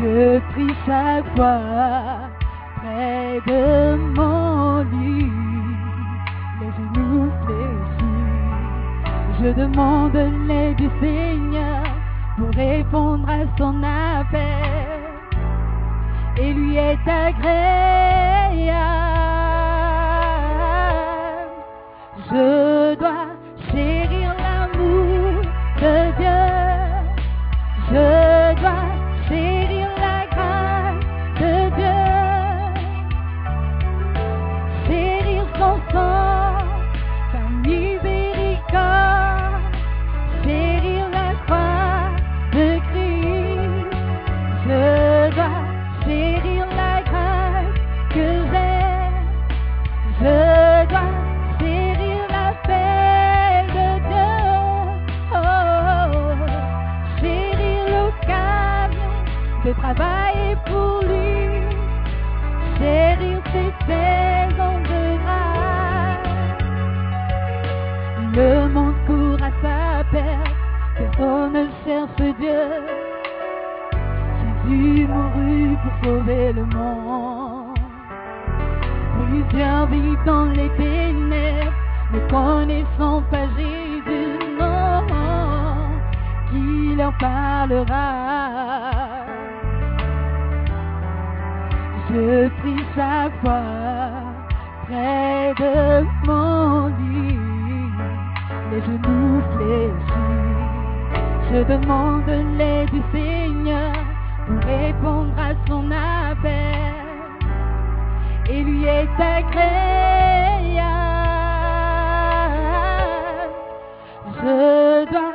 Je prie chaque fois près de mon lit, les genoux fléchis. Je demande l'aide du Seigneur pour répondre à son appel et lui est agréable. Je dois Dieu. Jésus mourut pour sauver le monde. Plusieurs vivent dans les ténèbres, ne connaissant pas Jésus, non, qui leur parlera. Je prie chaque fois près de mon lit, les genoux fléchis. Je demande l'aide du Seigneur pour répondre à son appel et lui est agréable. Je dois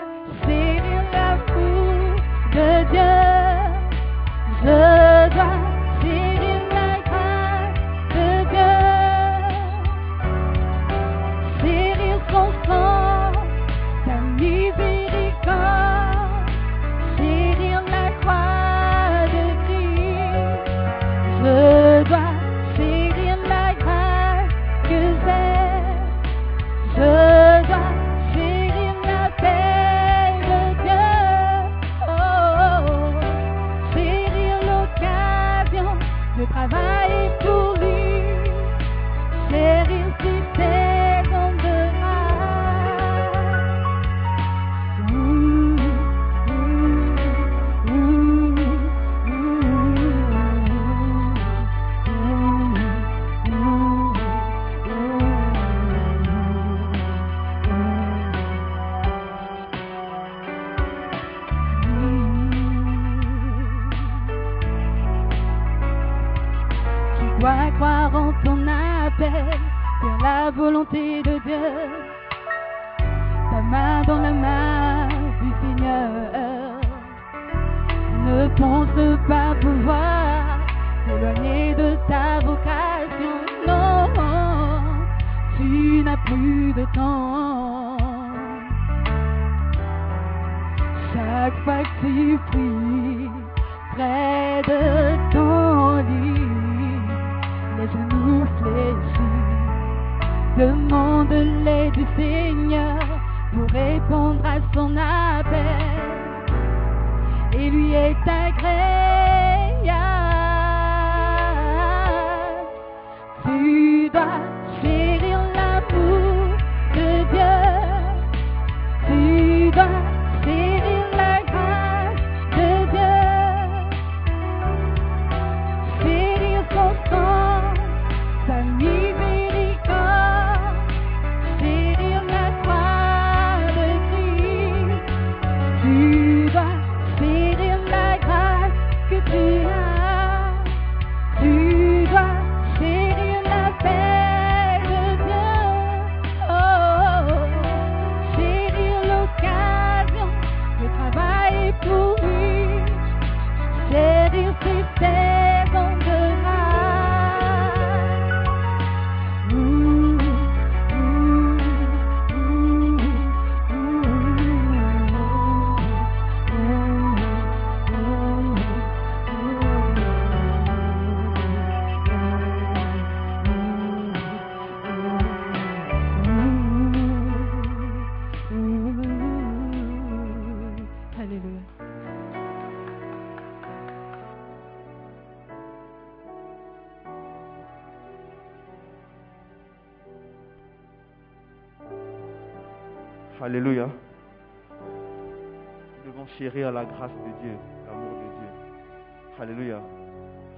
La grâce de Dieu, l'amour de Dieu. Alléluia.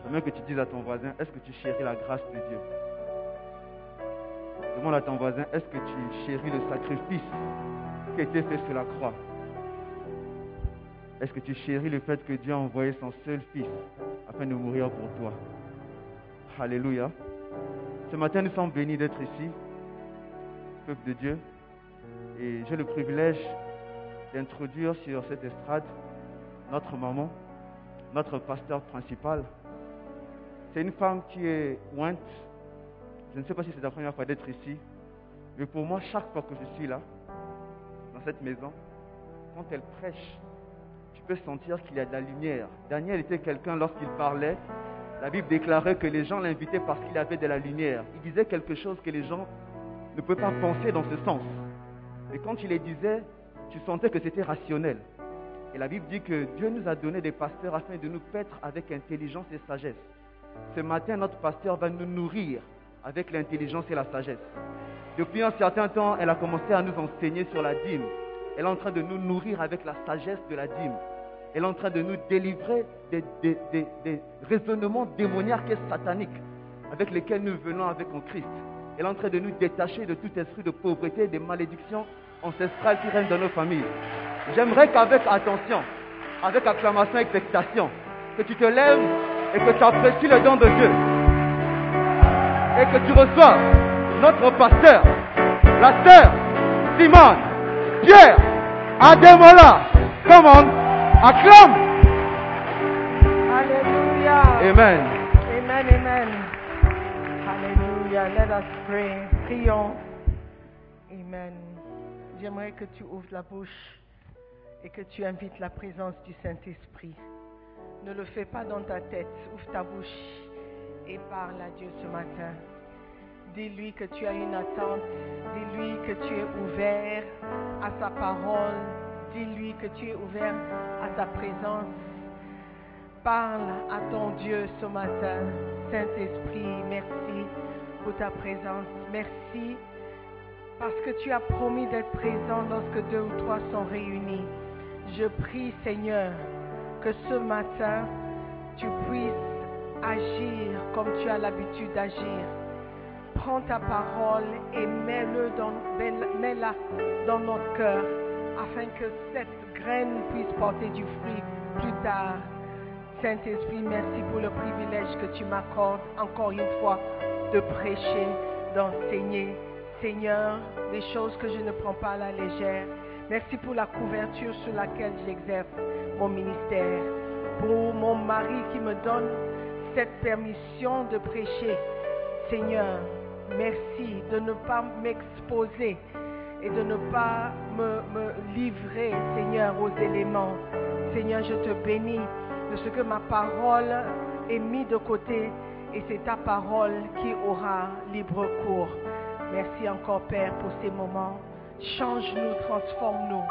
J'aimerais que tu dises à ton voisin, est-ce que tu chéris la grâce de Dieu? Demande à ton voisin, est-ce que tu chéris le sacrifice qui a été fait sur la croix? Est-ce que tu chéris le fait que Dieu a envoyé son seul fils afin de mourir pour toi? Alléluia. Ce matin, nous sommes bénis d'être ici, peuple de Dieu. Et j'ai le privilège d'introduire sur cette estrade notre maman, notre pasteur principal. C'est une femme qui est ointe. Je ne sais pas si c'est la première fois d'être ici, mais pour moi, chaque fois que je suis là, dans cette maison, quand elle prêche, tu peux sentir qu'il y a de la lumière. Daniel était quelqu'un, lorsqu'il parlait, la Bible déclarait que les gens l'invitaient parce qu'il avait de la lumière. Il disait quelque chose que les gens ne pouvaient pas penser dans ce sens. Et quand il les disait, tu sentais que c'était rationnel. Et la Bible dit que Dieu nous a donné des pasteurs afin de nous paître avec intelligence et sagesse. Ce matin, notre pasteur va nous nourrir avec l'intelligence et la sagesse. Depuis un certain temps, elle a commencé à nous enseigner sur la dîme. Elle est en train de nous nourrir avec la sagesse de la dîme. Elle est en train de nous délivrer des, raisonnements démoniaques et sataniques avec lesquels nous venons avec en Christ. Elle est en train de nous détacher de tout esprit de pauvreté et des malédictions ancestrales qui règnent dans nos familles. J'aimerais qu'avec attention, avec acclamation et expectation, que tu te lèves et que tu apprécies le don de Dieu. Et que tu reçois notre pasteur, la sœur Simone, Pierre, Ademola. Come on, acclame. Hallelujah. Amen. Amen, amen. Hallelujah. Let us pray. Prions. Amen. J'aimerais que tu ouvres la bouche et que tu invites la présence du Saint-Esprit. Ne le fais pas dans ta tête. Ouvre ta bouche et parle à Dieu ce matin. Dis-lui que tu as une attente. Dis-lui que tu es ouvert à sa parole. Dis-lui que tu es ouvert à sa présence. Parle à ton Dieu ce matin. Saint-Esprit, merci pour ta présence. Merci parce que tu as promis d'être présent lorsque deux ou trois sont réunis. Je prie, Seigneur, que ce matin, tu puisses agir comme tu as l'habitude d'agir. Prends ta parole et mets-la dans notre cœur afin que cette graine puisse porter du fruit plus tard. Saint-Esprit, merci pour le privilège que tu m'accordes encore une fois de prêcher, d'enseigner. Seigneur, des choses que je ne prends pas à la légère. Merci pour la couverture sur laquelle j'exerce mon ministère. Pour mon mari qui me donne cette permission de prêcher. Seigneur, merci de ne pas m'exposer et de ne pas me, me livrer, Seigneur, aux éléments. Seigneur, je te bénis de ce que ma parole est mise de côté et c'est ta parole qui aura libre cours. Merci encore, Père, pour ces moments. Change-nous, transforme-nous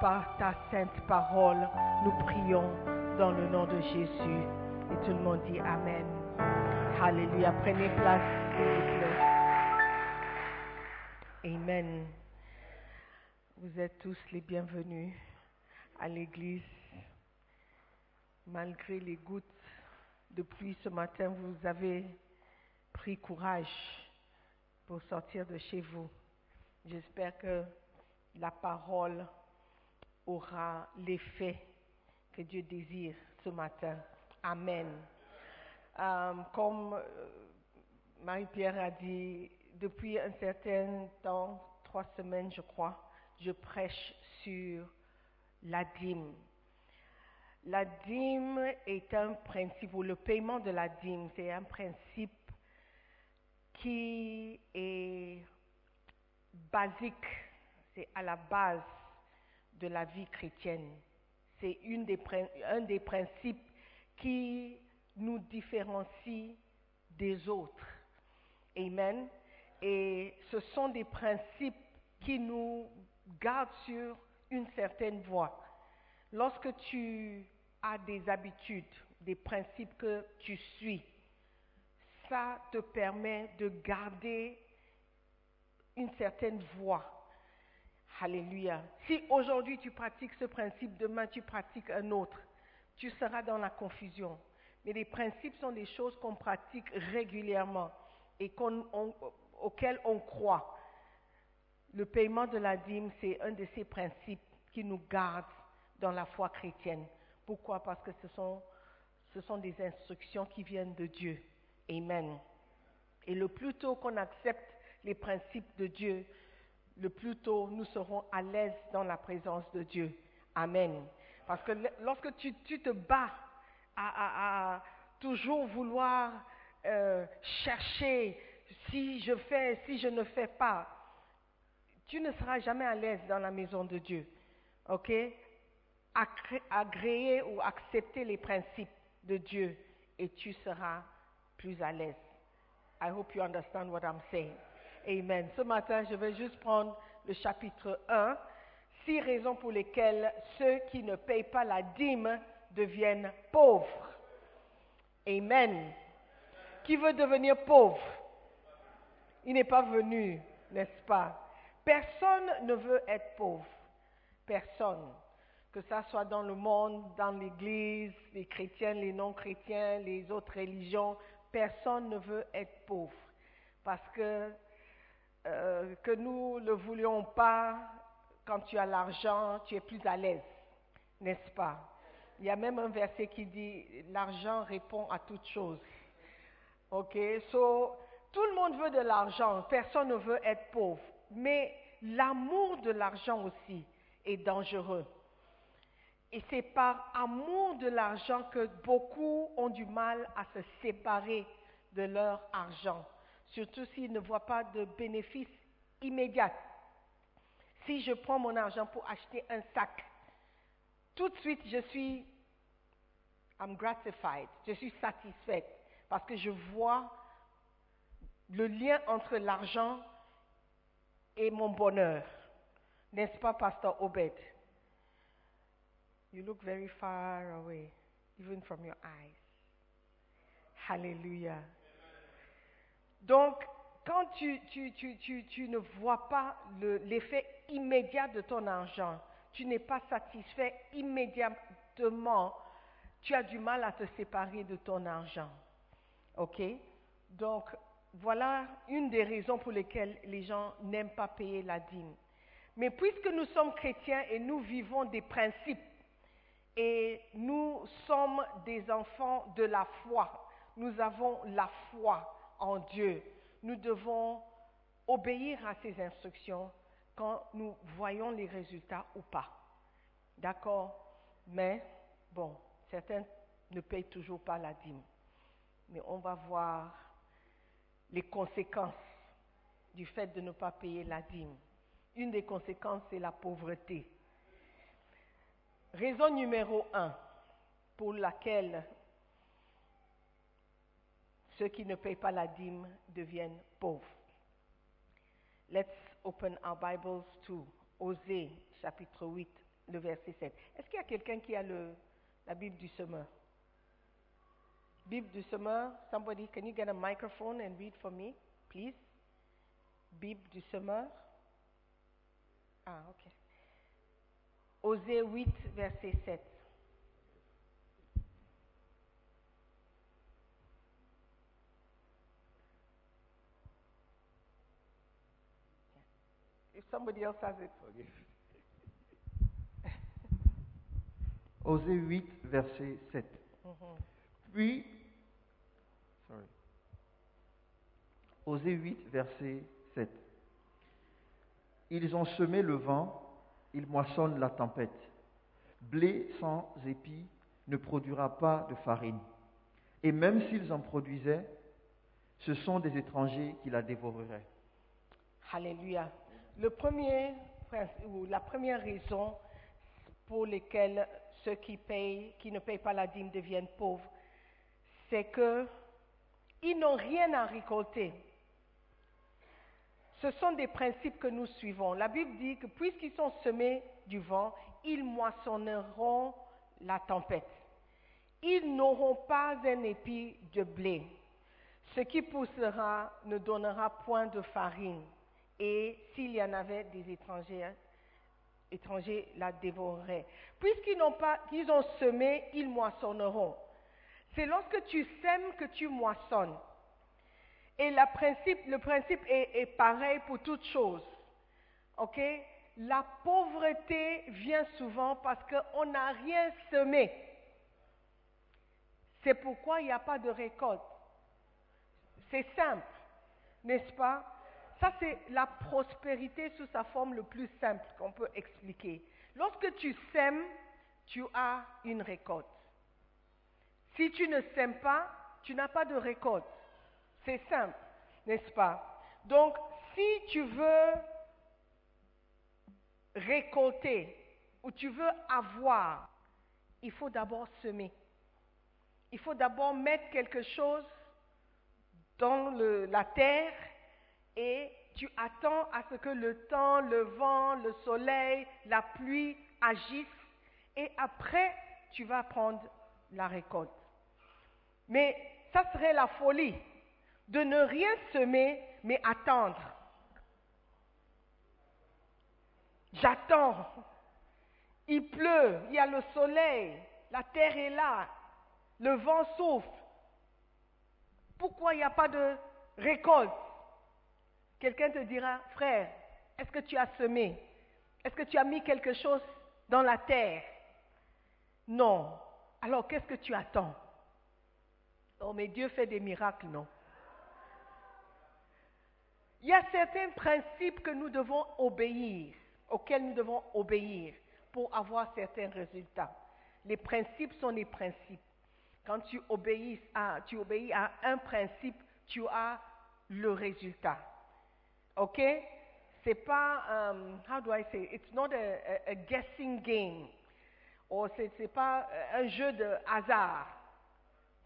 par ta sainte parole. Nous prions dans le nom de Jésus. Et tout le monde dit Amen. Alléluia. Prenez place. Amen. Vous êtes tous les bienvenus à l'église. Malgré les gouttes de pluie ce matin, vous avez pris courage sortir de chez vous. J'espère que la parole aura l'effet que Dieu désire ce matin. Amen. Euh, comme euh, Marie-Pierre a dit, depuis un certain temps, trois semaines je crois, je prêche sur la dîme. La dîme est un principe, ou le paiement de la dîme, c'est un principe qui est basique, c'est à la base de la vie chrétienne. C'est un des principes qui nous différencie des autres. Amen. Et ce sont des principes qui nous gardent sur une certaine voie. Lorsque tu as des habitudes, des principes que tu suis, ça te permet de garder une certaine voie. Alléluia. Si aujourd'hui tu pratiques ce principe, demain tu pratiques un autre, tu seras dans la confusion. Mais les principes sont des choses qu'on pratique régulièrement et auxquelles on croit. Le paiement de la dîme, c'est un de ces principes qui nous gardent dans la foi chrétienne. Pourquoi? Parce que ce sont des instructions qui viennent de Dieu. Amen. Et le plus tôt qu'on accepte les principes de Dieu, le plus tôt nous serons à l'aise dans la présence de Dieu. Amen. Parce que lorsque tu, te bats à, toujours vouloir euh, chercher si je fais, si je ne fais pas, tu ne seras jamais à l'aise dans la maison de Dieu. OK? Agré- Agréer ou accepter les principes de Dieu et tu seras plus à l'aise. I hope you understand what I'm saying. Amen. Ce matin, je vais juste prendre le chapitre 1, six raisons pour lesquelles ceux qui ne payent pas la dîme deviennent pauvres. Amen. Qui veut devenir pauvre? Il n'est pas venu, n'est-ce pas? Personne ne veut être pauvre. Personne. Que ça soit dans le monde, dans l'église, les chrétiens, les non-chrétiens, les autres religions, personne ne veut être pauvre. Parce que euh, que nous ne le voulions pas, quand tu as l'argent, tu es plus à l'aise, n'est-ce pas? Il y a même un verset qui dit l'argent répond à toute chose. Ok, tout le monde veut de l'argent, personne ne veut être pauvre, mais l'amour de l'argent aussi est dangereux. Et c'est par amour de l'argent que beaucoup ont du mal à se séparer de leur argent, surtout s'ils ne voient pas de bénéfice immédiat. Si je prends mon argent pour acheter un sac, tout de suite je suis I'm gratified, je suis satisfaite parce que je vois le lien entre l'argent et mon bonheur. N'est-ce pas, Pasteur Obed? You look very far away, even from your eyes. Hallelujah. Donc, quand tu, tu, tu, tu, ne vois pas le- l'effet immédiat de ton argent, tu n'es pas satisfait immédiatement, tu as du mal à te séparer de ton argent. OK? Donc, voilà une des raisons pour lesquelles les gens n'aiment pas payer la dîme. Mais puisque nous sommes chrétiens et nous vivons des principes, et nous sommes des enfants de la foi, nous avons la foi en Dieu, nous devons obéir à ces instructions quand nous voyons les résultats ou pas. D'accord? Mais, bon, certains ne payent toujours pas la dîme. Mais on va voir les conséquences du fait de ne pas payer la dîme. Une des conséquences, c'est la pauvreté. Raison numéro un pour laquelle ceux qui ne payent pas la dîme deviennent pauvres. Let's open our Bibles to Osée, chapitre 8, le verset 7. Est-ce qu'il y a quelqu'un qui a la Bible du semeur? Bible du semeur, somebody, can you get a microphone and read for me, please? Bible du semeur? Ah, ok. Osée 8, verset 7. If somebody else has it, forgive. Osée 8, verset 7. Mhm. Puis, sorry. Osée 8, verset 7. Ils ont semé le vent, ils moissonnent la tempête. Blé sans épis ne produira pas de farine. Et même s'ils en produisaient, ce sont des étrangers qui la dévoreraient. Alléluia. Le premier, ou la première raison pour lesquelles ceux qui, payent, qui ne payent pas la dîme deviennent pauvres, c'est que ils n'ont rien à récolter. Ce sont des principes que nous suivons. La Bible dit que puisqu'ils sont semés du vent, ils moissonneront la tempête. Ils n'auront pas un épi de blé. Ce qui poussera ne donnera point de farine. Et s'il y en avait des étrangers, hein, étrangers la dévoreraient. Puisqu'ils n'ont pas, qu'ils ont semé, ils moissonneront. C'est lorsque tu sèmes que tu moissonnes. Et le principe est, pareil pour toutes choses. OK? La pauvreté vient souvent parce qu'on n'a rien semé. C'est pourquoi il n'y a pas de récolte. C'est simple, n'est-ce pas? Ça, c'est la prospérité sous sa forme le plus simple qu'on peut expliquer. Lorsque tu sèmes, tu as une récolte. Si tu ne sèmes pas, tu n'as pas de récolte. C'est simple, n'est-ce pas? Donc, si tu veux récolter ou tu veux avoir, il faut d'abord semer. Il faut d'abord mettre quelque chose dans la terre et tu attends à ce que le temps, le vent, le soleil, la pluie agissent et après tu vas prendre la récolte. Mais ça serait la folie de ne rien semer mais attendre. J'attends. Il pleut, il y a le soleil, la terre est là, le vent souffle. Pourquoi il n'y a pas de récolte? Quelqu'un te dira, frère, est-ce que tu as semé? Est-ce que tu as mis quelque chose dans la terre? Non. Alors qu'est-ce que tu attends? Oh, mais Dieu fait des miracles, non? Il y a certains principes que nous devons obéir, auxquels nous devons obéir pour avoir certains résultats. Les principes sont les principes. Quand tu obéis à, un principe, tu as le résultat. OK? C'est pas, um, how do I say, it's not a, guessing game. Ou c'est c'est pas un jeu de hasard.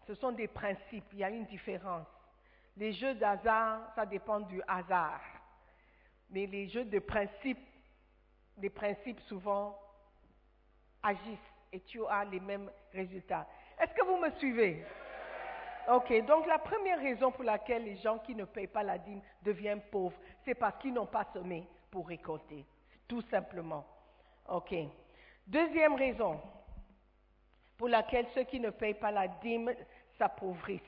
Ce sont des principes, il y a une différence. Les jeux d'hasard, ça dépend du hasard. Mais les jeux de principes, les principes souvent agissent et tu as les mêmes résultats. Est-ce que vous me suivez? Ok, donc la première raison pour laquelle les gens qui ne payent pas la dîme deviennent pauvres, c'est parce qu'ils n'ont pas semé pour récolter, tout simplement. Ok. Deuxième raison pour laquelle ceux qui ne payent pas la dîme s'appauvrissent,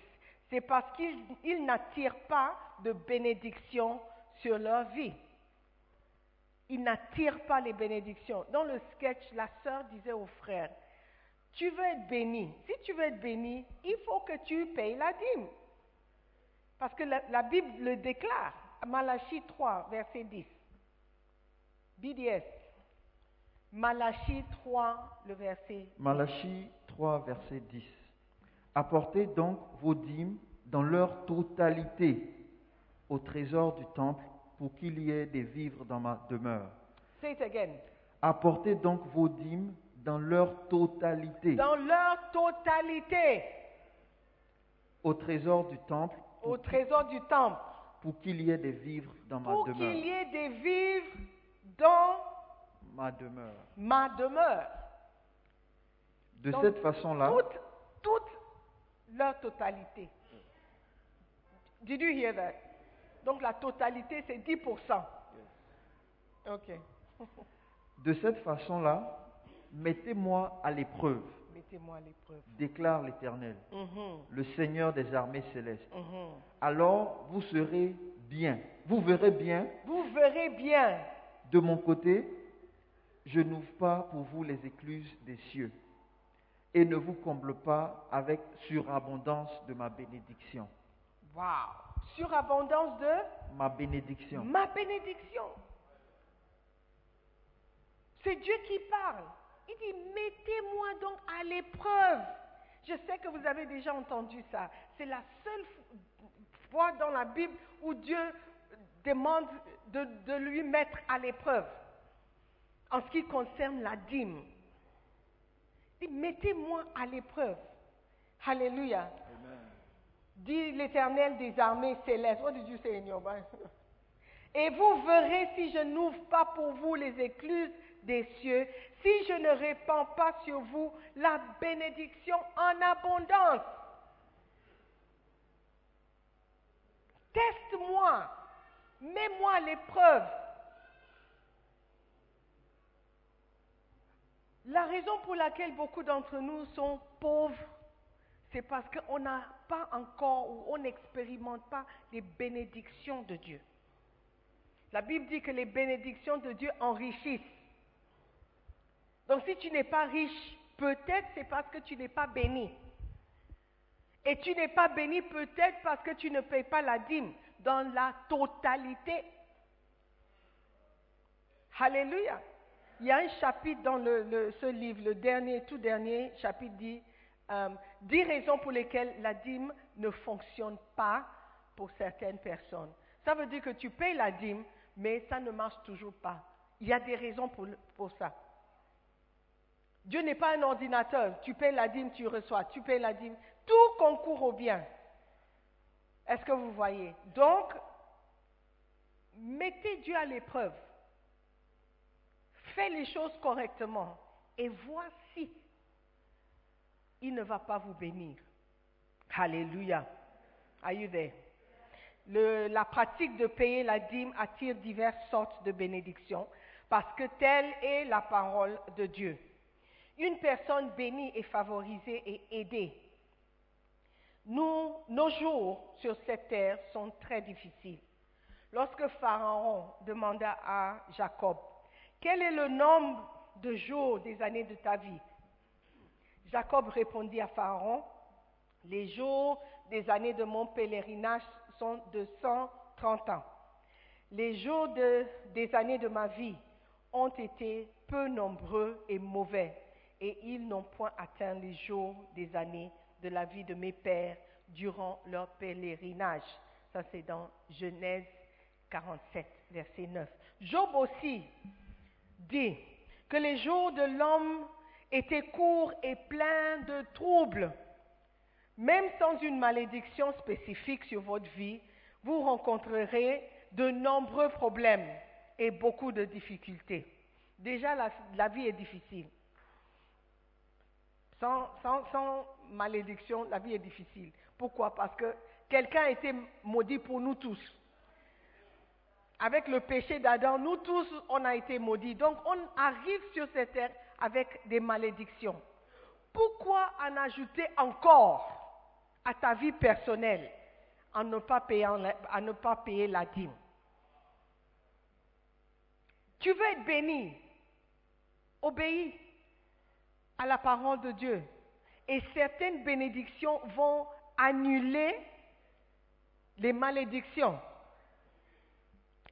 c'est parce qu'ils ils n'attirent pas de bénédictions sur leur vie. Ils n'attirent pas les bénédictions. Dans le sketch, la sœur disait au frère, tu veux être béni. Si tu veux être béni, il faut que tu payes la dîme. Parce que la, la Bible le déclare. Malachie 3, verset 10. BDS. Malachie 3, le verset. Malachie 3, verset 10. Apportez donc vos dîmes dans leur totalité au trésor du temple pour qu'il y ait des vivres dans ma demeure. Say it again. Apportez donc vos dîmes dans leur totalité Dans leur totalité au trésor du temple au trésor du temple. pour qu'il y ait des vivres dans ma Pour qu'il demeure. y ait des vivres dans Ma demeure. ma demeure. De Donc, cette façon-là, Toute, toute leur totalité. Did you hear that? Donc la totalité, c'est 10%. Ok. de cette façon-là, mettez-moi à l'épreuve, Mettez-moi à l'épreuve. déclare l'Éternel, Mhm, le Seigneur des armées célestes. mhm. Alors vous serez bien. Vous verrez bien Vous verrez bien. De mon côté, je n'ouvre pas pour vous les écluses des cieux et ne vous comble pas avec surabondance de ma bénédiction. Wow. Surabondance de Ma bénédiction. ma bénédiction. C'est Dieu qui parle. Il dit, mettez-moi donc à l'épreuve. Je sais que vous avez déjà entendu ça. C'est la seule fois dans la Bible où Dieu demande de, de lui mettre à l'épreuve en ce qui concerne la dîme. Dit, mettez-moi à l'épreuve. Alléluia. Dit l'Éternel des armées célestes. What did you say in your Bible? Et vous verrez si je n'ouvre pas pour vous les écluses des cieux, si je ne répands pas sur vous la bénédiction en abondance. Teste-moi, mets-moi à l'épreuve. La raison pour laquelle beaucoup d'entre nous sont pauvres, c'est parce qu'on n'a pas encore ou on n'expérimente pas les bénédictions de Dieu. La Bible dit que les bénédictions de Dieu enrichissent. Donc si tu n'es pas riche, peut-être c'est parce que tu n'es pas béni. Et tu n'es pas béni peut-être parce que tu ne payes pas la dîme dans la totalité. Alléluia. Il y a un chapitre dans le- ce livre, le dernier, tout dernier chapitre dit euh, 10 raisons pour lesquelles la dîme ne fonctionne pas pour certaines personnes. Ça veut dire que tu payes la dîme, mais ça ne marche toujours pas. Il y a des raisons pour ça. Dieu n'est pas un ordinateur. Tu payes la dîme, tu reçois. Tu payes la dîme. Tout concourt au bien. Est-ce que vous voyez? Donc, mettez Dieu à l'épreuve. Fais les choses correctement. Et voici, il ne va pas vous bénir. Alléluia. Are you there? La pratique de payer la dîme attire diverses sortes de bénédictions parce que telle est la parole de Dieu. Une personne bénie est favorisée et aidée. Nous, nos jours sur cette terre sont très difficiles. Lorsque Pharaon demanda à Jacob, quel est le nombre de jours des années de ta vie? Jacob répondit à Pharaon, les jours des années de mon pèlerinage sont de 130 ans. Les jours de- des années de ma vie ont été peu nombreux et mauvais, et ils n'ont point atteint les jours des années de la vie de mes pères durant leur pèlerinage. Ça, c'est dans Genèse 47, verset 9. Job aussi dit que les jours de l'homme étaient courts et pleins de troubles. Même sans une malédiction spécifique sur votre vie, vous rencontrerez de nombreux problèmes et beaucoup de difficultés. Déjà, la, vie est difficile. Sans, sans- sans malédiction, la vie est difficile. Pourquoi? Parce que quelqu'un a été maudit pour nous tous. Avec le péché d'Adam, nous tous, on a été maudits. Donc, on arrive sur cette terre avec des malédictions. Pourquoi en ajouter encore à ta vie personnelle en ne pas payant la- à ne pas payer la dîme? Tu veux être béni Obéis à la parole de Dieu. Et certaines bénédictions vont annuler les malédictions.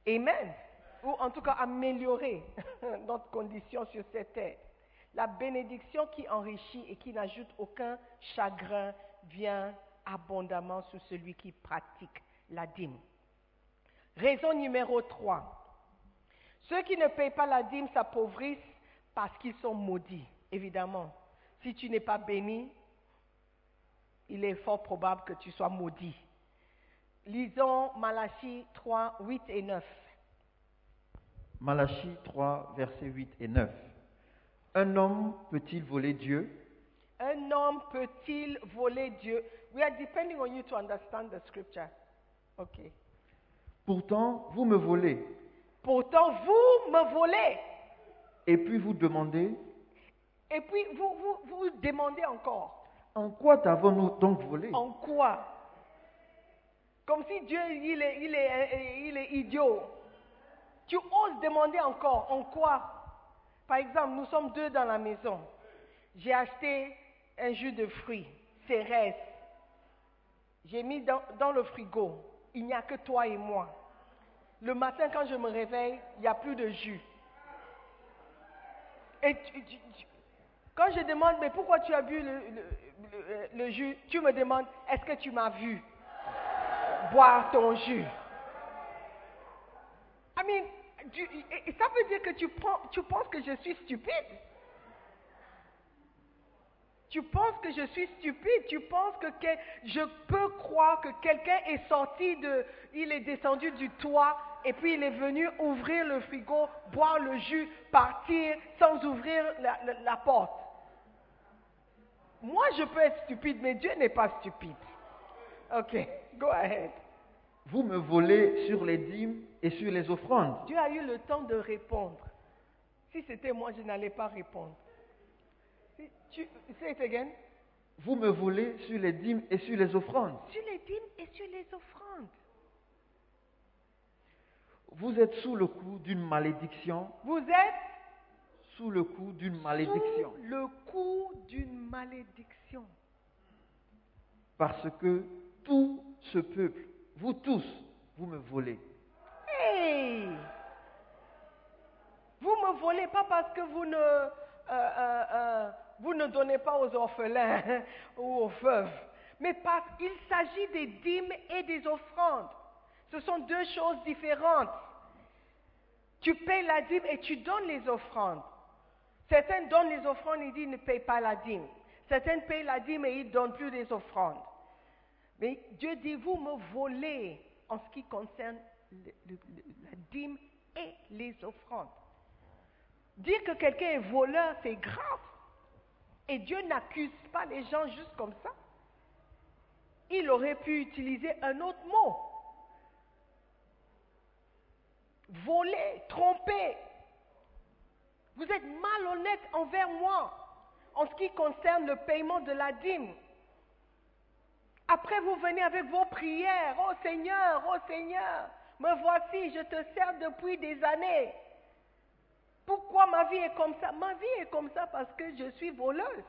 Amen. Ou en tout cas améliorer notre condition sur cette terre. La bénédiction qui enrichit et qui n'ajoute aucun chagrin vient abondamment sur celui qui pratique la dîme. Raison numéro 3. Ceux qui ne payent pas la dîme s'appauvrissent parce qu'ils sont maudits, évidemment. Si tu n'es pas béni, il est fort probable que tu sois maudit. Lisons Malachie 3, 8 et 9. Malachie 3, versets 8 et 9. Un homme peut-il voler Dieu? Un homme peut-il voler Dieu? We are depending on you to understand the scripture. Ok. Pourtant, vous me volez. Pourtant, vous me volez. Et puis vous demandez, Et puis, vous vous, vous demandez encore. en quoi t'avons-nous donc volé? En quoi? Comme si Dieu, il est, il est, il est idiot. Tu oses demander encore. En quoi? Par exemple, nous sommes deux dans la maison. J'ai acheté un jus de fruits, cérès. J'ai mis dans, le frigo. Il n'y a que toi et moi. Le matin, quand je me réveille, il n'y a plus de jus. Et quand je demande, mais pourquoi tu as bu le jus? Tu me demandes, est-ce que tu m'as vu? Boire ton jus I mean, et- ça veut dire que tu, penses que je suis stupide? Tu penses que je suis stupide, tu penses que, je peux croire que quelqu'un est sorti de, il est descendu du toit et puis il est venu ouvrir le frigo, boire le jus, partir sans ouvrir la- la porte. Moi, je peux être stupide, mais Dieu n'est pas stupide. Ok, go ahead. Vous me volez sur les dîmes et sur les offrandes. Dieu a eu le temps de répondre. Si c'était moi, je n'allais pas répondre. Si tu, say it again. Vous me volez sur les dîmes et sur les offrandes. Sur les dîmes et sur les offrandes. Vous êtes sous le coup d'une malédiction, Vous êtes sous le coup d'une malédiction. sous le coup d'une malédiction. Parce que tout ce peuple, vous tous, vous me volez. Hey! Vous me volez pas parce que vous ne, euh, euh, euh, vous ne donnez pas aux orphelins ou aux veuves, mais parce qu'il s'agit des dîmes et des offrandes. Ce sont deux choses différentes. Tu payes la dîme et tu donnes les offrandes. Certains donnent les offrandes et disent ne payent pas la dîme. Certains payent la dîme et ils ne donnent plus les offrandes. Mais Dieu dit, vous me volez en ce qui concerne la dîme et les offrandes. Dire que quelqu'un est voleur, c'est grave. Et Dieu n'accuse pas les gens juste comme ça. Il aurait pu utiliser un autre mot. Voler, tromper. Vous êtes malhonnête envers moi en ce qui concerne le paiement de la dîme. Après, vous venez avec vos prières. Oh Seigneur, oh Seigneur, me voici, je te sers depuis des années. Pourquoi ma vie est comme ça? Ma vie est comme ça parce que je suis voleuse.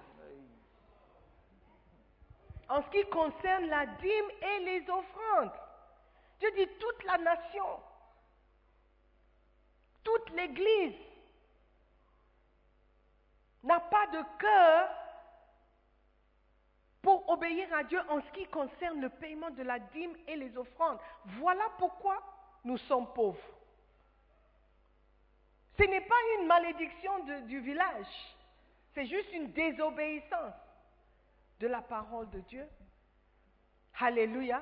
En ce qui concerne la dîme et les offrandes, Dieu dit toute la nation, toute l'Église n'a pas de cœur pour obéir à Dieu en ce qui concerne le paiement de la dîme et les offrandes. Voilà pourquoi nous sommes pauvres. Ce n'est pas une malédiction du village, c'est juste une désobéissance de la parole de Dieu. Alléluia.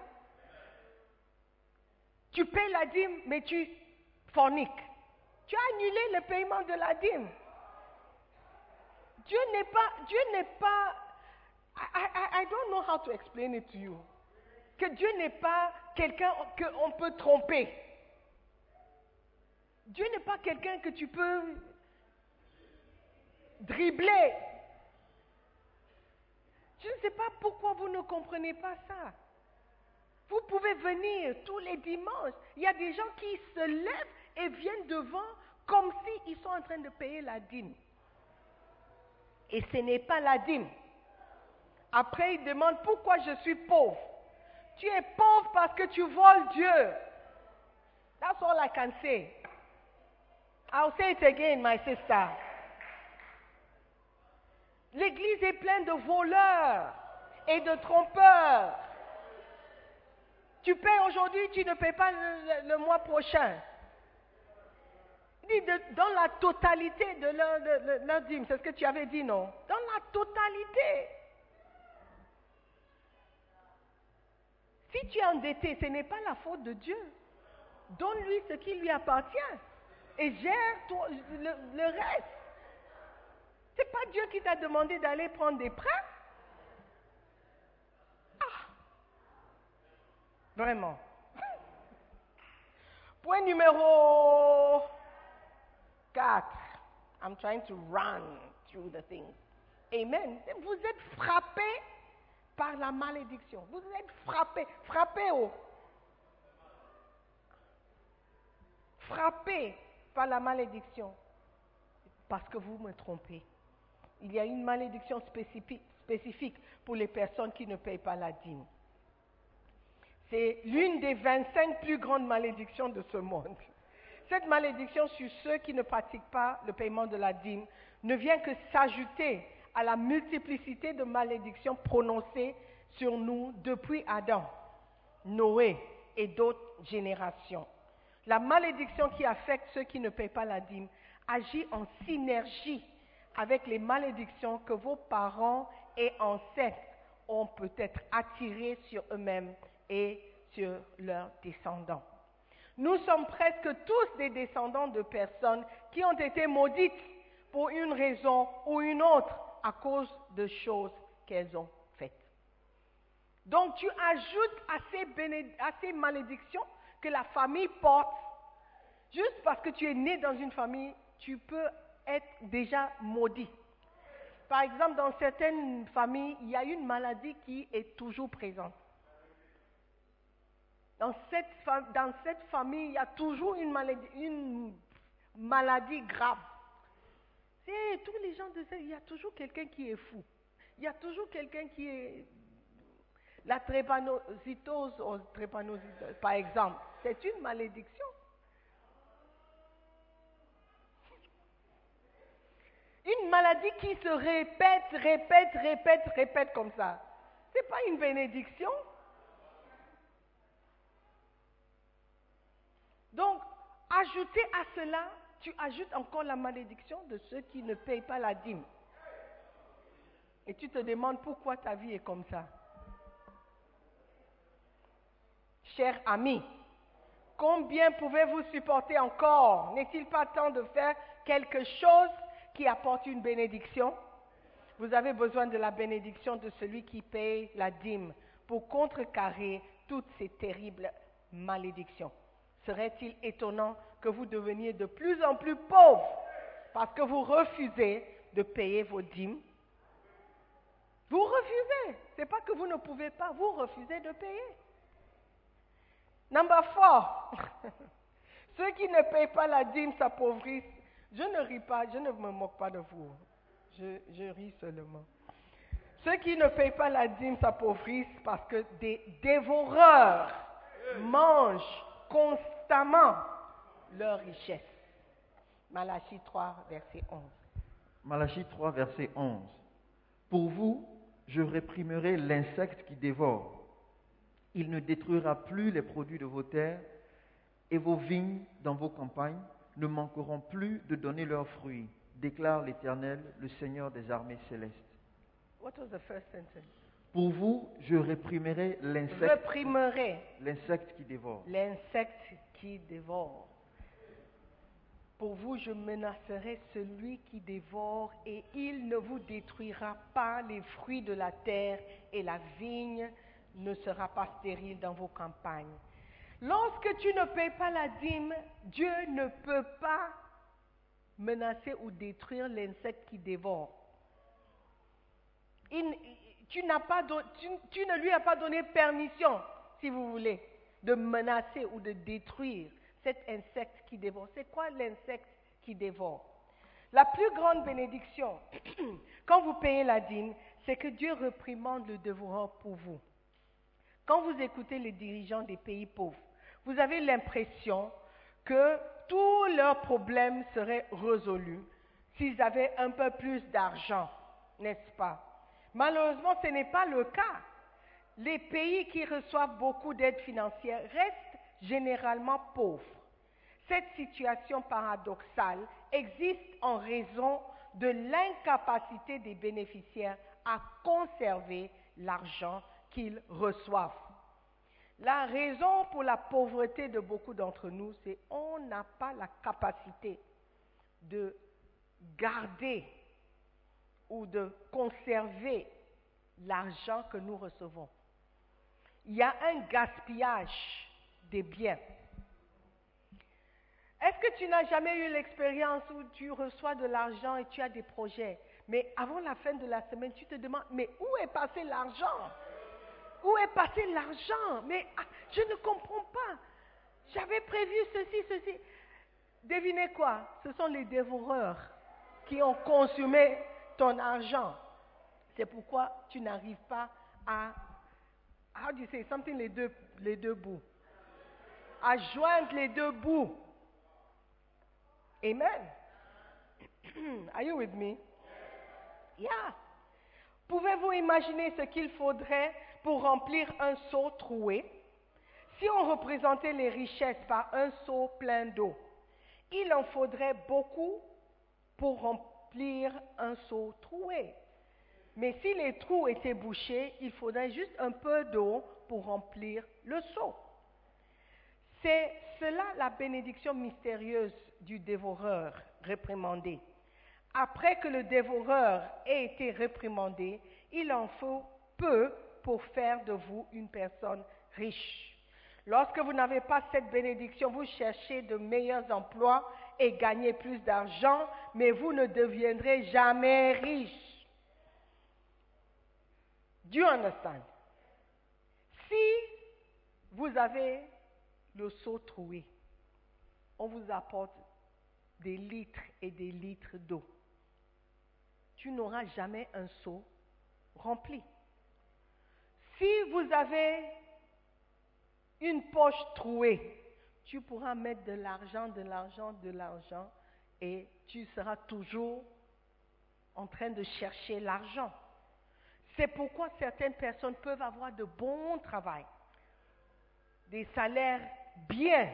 Tu payes la dîme, mais tu forniques. Tu as annulé le paiement de la dîme. Dieu n'est pas, I, I, I don't know how to explain it to you. Que Dieu n'est pas quelqu'un qu'on peut tromper. Dieu n'est pas quelqu'un que tu peux dribbler. Je ne sais pas pourquoi vous ne comprenez pas ça. Vous pouvez venir tous les dimanches. Il y a des gens qui se lèvent et viennent devant comme s'ils sont en train de payer la dîme. Et ce n'est pas la dîme. Après, ils demandent pourquoi je suis pauvre? Tu es pauvre parce que tu voles Dieu. That's all I can say. I'll say it again, my sister. L'église est pleine de voleurs et de trompeurs. Tu payes aujourd'hui, tu ne payes pas le, mois prochain. Dans la totalité de leur, c'est ce que tu avais dit, non? Dans la totalité. Si tu es endetté, ce n'est pas la faute de Dieu. Donne-lui ce qui lui appartient et gère le, reste. C'est pas Dieu qui t'a demandé d'aller prendre des prêts. Ah. Vraiment. Point numéro 4. I'm trying to run through the things. Amen. Vous êtes frappé par la malédiction. Vous êtes frappé. Frappé au. Frappé par la malédiction. Parce que vous me trompez. Il y a une malédiction spécifique, spécifique pour les personnes qui ne payent pas la dîme. C'est l'une des 25 plus grandes malédictions de ce monde. Cette malédiction sur ceux qui ne pratiquent pas le paiement de la dîme ne vient que s'ajouter à la multiplicité de malédictions prononcées sur nous depuis Adam, Noé et d'autres générations. La malédiction qui affecte ceux qui ne payent pas la dîme agit en synergie avec les malédictions que vos parents et ancêtres ont peut-être attirées sur eux-mêmes et sur leurs descendants. Nous sommes presque tous des descendants de personnes qui ont été maudites pour une raison ou une autre à cause de choses qu'elles ont faites. Donc tu ajoutes à ces, malédictions que la famille porte. Juste parce que tu es né dans une famille, tu peux être déjà maudit. Par exemple, dans certaines familles, il y a une maladie qui est toujours présente. Dans cette, famille, il y a toujours une maladie grave. C'est tous les gens cette, il y a toujours quelqu'un qui est fou. Il y a toujours quelqu'un qui est la ou drépanocytose, par exemple. C'est une malédiction. Une maladie qui se répète, répète, répète, répète comme ça. Ce n'est pas une bénédiction. Donc, ajouter à cela, tu ajoutes encore la malédiction de ceux qui ne payent pas la dîme. Et tu te demandes pourquoi ta vie est comme ça. Cher ami, combien pouvez-vous supporter encore? N'est-il pas temps de faire quelque chose qui apporte une bénédiction? Vous avez besoin de la bénédiction de celui qui paye la dîme pour contrecarrer toutes ces terribles malédictions. Serait-il étonnant que vous deveniez de plus en plus pauvres parce que vous refusez de payer vos dîmes Vous refusez. Ce n'est pas que vous ne pouvez pas, vous refusez de payer. Number four. Ceux qui ne payent pas la dîme s'appauvrissent. Je ne ris pas, je ne me moque pas de vous. Je, je ris seulement. Ceux qui ne payent pas la dîme s'appauvrissent parce que des dévoreurs mangent constamment leur richesse. Malachie 3, verset 11. Malachie 3, verset 11. Pour vous, je réprimerai l'insecte qui dévore. Il ne détruira plus les produits de vos terres et vos vignes dans vos campagnes ne manqueront plus de donner leurs fruits, déclare l'Éternel, le Seigneur des armées célestes. What was the first sentence? Pour vous, je réprimerai l'insecte, Réprimerai l'insecte qui dévore. l'insecte qui dévore. Pour vous, je menacerai celui qui dévore et il ne vous détruira pas les fruits de la terre et la vigne ne sera pas stérile dans vos campagnes. Lorsque tu ne payes pas la dîme, Dieu ne peut pas menacer ou détruire l'insecte qui dévore. Tu ne lui as pas donné permission, si vous voulez, de menacer ou de détruire cet insecte qui dévore. C'est quoi l'insecte qui dévore? La plus grande bénédiction, quand vous payez la dîme, c'est que Dieu réprimande le dévoreur pour vous. Quand vous écoutez les dirigeants des pays pauvres, vous avez l'impression que tous leurs problèmes seraient résolus s'ils avaient un peu plus d'argent, n'est-ce pas? Malheureusement, ce n'est pas le cas. Les pays qui reçoivent beaucoup d'aide financière restent généralement pauvres. Cette situation paradoxale existe en raison de l'incapacité des bénéficiaires à conserver l'argent qu'ils reçoivent. La raison pour la pauvreté de beaucoup d'entre nous, c'est qu'on n'a pas la capacité de garder ou de conserver l'argent que nous recevons. Il y a un gaspillage des biens. Est-ce que tu n'as jamais eu l'expérience où tu reçois de l'argent et tu as des projets, mais avant la fin de la semaine, tu te demandes, mais où est passé l'argent? Où est passé l'argent? Mais ah, je ne comprends pas. J'avais prévu ceci, ceci. Devinez quoi? Ce sont les dévoreurs qui ont consumé ton argent. C'est pourquoi tu n'arrives pas à, how do you say, something les deux, les deux bouts, à joindre les deux bouts. Amen. Are you with me? Yeah. Pouvez-vous imaginer ce qu'il faudrait pour remplir un seau troué? Si on représentait les richesses par un seau plein d'eau, il en faudrait beaucoup pour remplir un seau troué. Mais si les trous étaient bouchés, il faudrait juste un peu d'eau pour remplir le seau. C'est cela la bénédiction mystérieuse du dévoreur réprimandé. Après que le dévoreur ait été réprimandé, il en faut peu pour faire de vous une personne riche. Lorsque vous n'avez pas cette bénédiction, vous cherchez de meilleurs emplois et gagnez plus d'argent, mais vous ne deviendrez jamais riche. Do you understand? Si vous avez le seau troué, on vous apporte des litres et des litres d'eau. Tu n'auras jamais un seau rempli. Si vous avez une poche trouée, tu pourras mettre de l'argent, de l'argent, de l'argent, et tu seras toujours en train de chercher l'argent. C'est pourquoi certaines personnes peuvent avoir de bons travail, des salaires bien,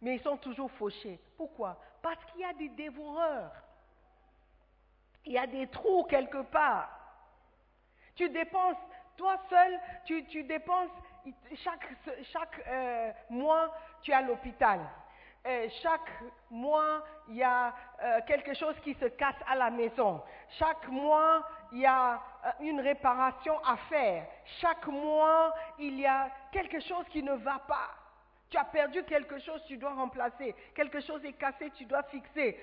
mais ils sont toujours fauchés. Pourquoi? Parce qu'il y a des dévoreurs. Il y a des trous quelque part. Tu dépenses, toi seul, tu, tu dépenses, chaque, chaque euh, mois, tu es à l'hôpital. Euh, chaque mois, il y a euh, quelque chose qui se casse à la maison. Chaque mois, il y a une réparation à faire. Chaque mois, il y a quelque chose qui ne va pas. Tu as perdu quelque chose, tu dois remplacer. Quelque chose est cassé, tu dois fixer.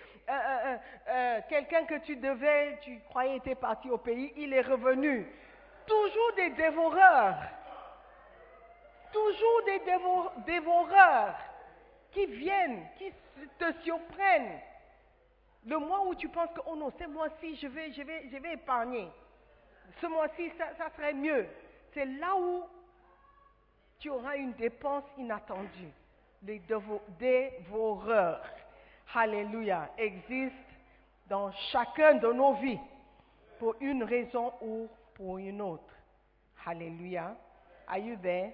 Quelqu'un que tu devais, tu croyais était parti au pays, il est revenu. Toujours des dévoreurs. Toujours des dévoreurs qui viennent, qui te surprennent. Le mois où tu penses que, oh non, ce mois-ci, je vais, je, vais, je vais épargner. Ce mois-ci, ça, ça serait mieux. C'est là où tu auras une dépense inattendue. Les dévoreurs, Alléluia, existent dans chacun de nos vies pour une raison ou pour une autre. Alléluia. Are you there?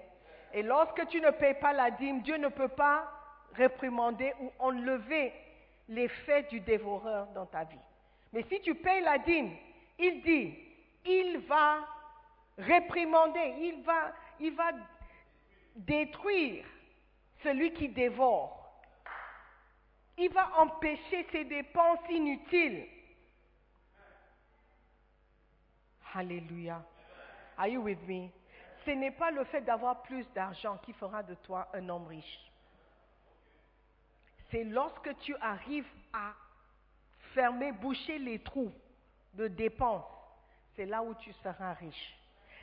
Et lorsque tu ne payes pas la dîme, Dieu ne peut pas réprimander ou enlever l'effet du dévoreur dans ta vie. Mais si tu payes la dîme, il dit, il va réprimander, il va, il va détruire celui qui dévore. Il va empêcher ses dépenses inutiles. Alléluia. Are you with me? Ce n'est pas le fait d'avoir plus d'argent qui fera de toi un homme riche c'est lorsque tu arrives à fermer, boucher les trous de dépenses, c'est là où tu seras riche.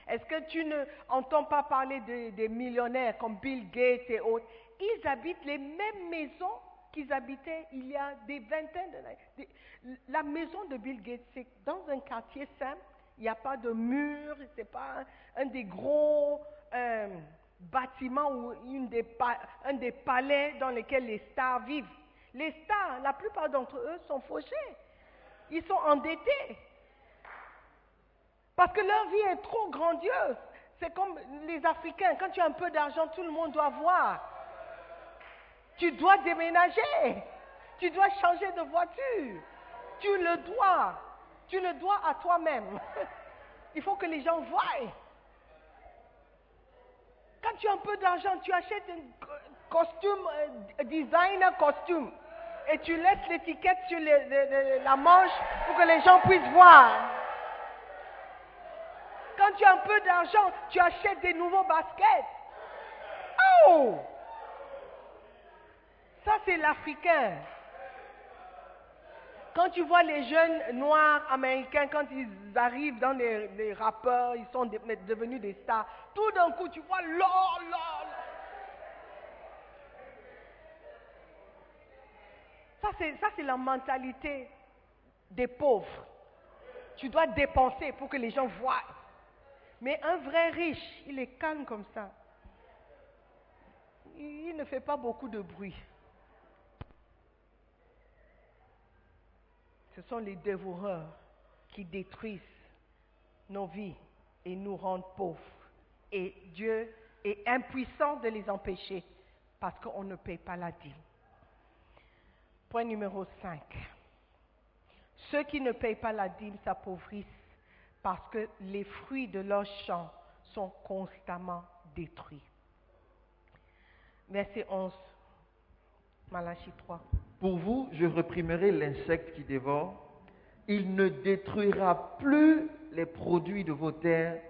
Est-ce que tu ne entends pas parler des millionnaires comme Bill Gates et autres? Ils habitent les mêmes maisons qu'ils habitaient il y a des vingtaines d'années. La maison de Bill Gates, c'est dans un quartier simple, Il n'y a pas de mur, ce n'est pas un, des gros euh, bâtiments ou une des un des palais dans lesquels les stars vivent. Les stars, la plupart d'entre eux sont fauchés. Ils sont endettés. Parce que leur vie est trop grandiose. C'est comme les Africains, quand tu as un peu d'argent, tout le monde doit voir. Tu dois déménager. Tu dois changer de voiture. Tu le dois. Tu le dois à toi-même. Il faut que les gens voient. Quand tu as un peu d'argent, tu achètes un co- costume, euh, designer costume, et tu laisses l'étiquette sur la manche pour que les gens puissent voir. Quand tu as un peu d'argent, tu achètes des nouveaux baskets. Oh! Ça, c'est l'Africain. Quand tu vois les jeunes noirs américains, quand ils arrivent dans les, les rappeurs, ils sont de- devenus des stars, tout d'un coup, tu vois l'or, l'or, ça, c'est la mentalité des pauvres. Tu dois dépenser pour que les gens voient. Mais un vrai riche, il est calme comme ça. Il ne fait pas beaucoup de bruit. Ce sont les dévoreurs qui détruisent nos vies et nous rendent pauvres. Et Dieu est impuissant de les empêcher parce qu'on ne paye pas la dîme. Point numéro 5. Ceux qui ne payent pas la dîme s'appauvrissent parce que les fruits de leurs champs sont constamment détruits. Verset 11, Malachie 3. Pour vous, je réprimerai l'insecte qui dévore. Il ne détruira plus les produits de vos terres